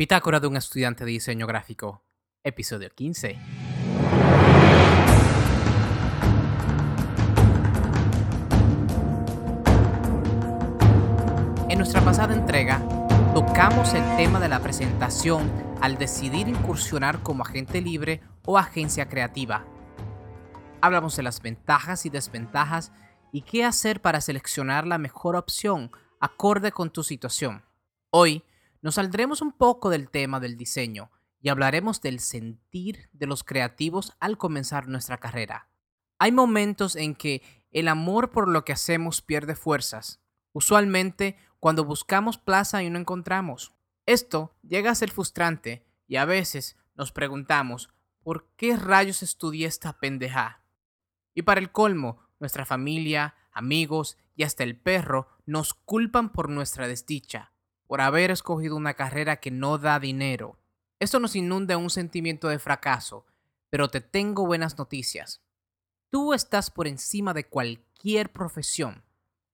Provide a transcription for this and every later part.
Bitácora de un estudiante de diseño gráfico, episodio 15. En nuestra pasada entrega, tocamos el tema de la presentación al decidir incursionar como agente libre o agencia creativa. Hablamos de las ventajas y desventajas y qué hacer para seleccionar la mejor opción acorde con tu situación. Hoy nos saldremos un poco del tema del diseño y hablaremos del sentir de los creativos al comenzar nuestra carrera. Hay momentos en que el amor por lo que hacemos pierde fuerzas, usualmente cuando buscamos plaza y no encontramos. Esto llega a ser frustrante y a veces nos preguntamos, ¿por qué rayos estudié esta pendeja? Y para el colmo, nuestra familia, amigos y hasta el perro nos culpan por nuestra desdicha por haber escogido una carrera que no da dinero. Esto nos inunda un sentimiento de fracaso, pero te tengo buenas noticias. Tú estás por encima de cualquier profesión.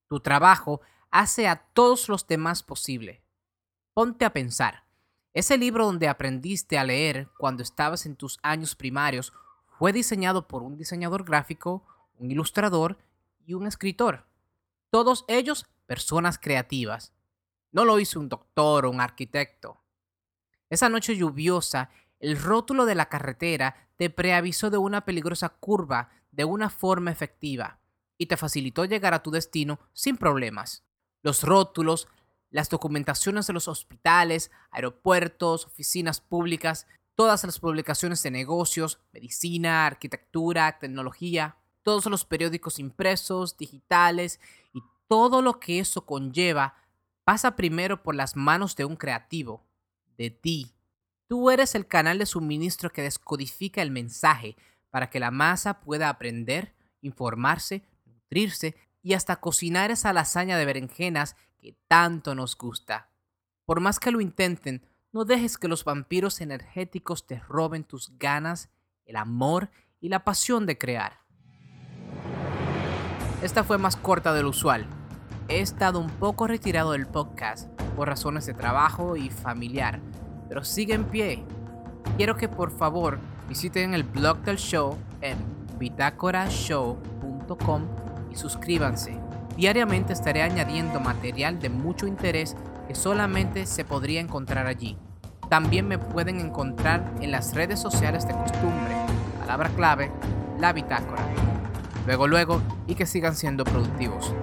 Tu trabajo hace a todos los demás posible. Ponte a pensar. Ese libro donde aprendiste a leer cuando estabas en tus años primarios fue diseñado por un diseñador gráfico, un ilustrador y un escritor. Todos ellos personas creativas. No lo hizo un doctor o un arquitecto. Esa noche lluviosa, el rótulo de la carretera te preavisó de una peligrosa curva de una forma efectiva y te facilitó llegar a tu destino sin problemas. Los rótulos, las documentaciones de los hospitales, aeropuertos, oficinas públicas, todas las publicaciones de negocios, medicina, arquitectura, tecnología, todos los periódicos impresos, digitales y todo lo que eso conlleva pasa primero por las manos de un creativo, de ti. Tú eres el canal de suministro que descodifica el mensaje para que la masa pueda aprender, informarse, nutrirse y hasta cocinar esa lasaña de berenjenas que tanto nos gusta. Por más que lo intenten, no dejes que los vampiros energéticos te roben tus ganas, el amor y la pasión de crear. Esta fue más corta de lo usual, He estado un poco retirado del podcast por razones de trabajo y familiar, pero sigue en pie. Quiero que por favor visiten el blog del show en bitácorashow.com y suscríbanse. Diariamente estaré añadiendo material de mucho interés que solamente se podría encontrar allí. También me pueden encontrar en las redes sociales de costumbre, palabra clave, la bitácora. Luego, luego, y que sigan siendo productivos.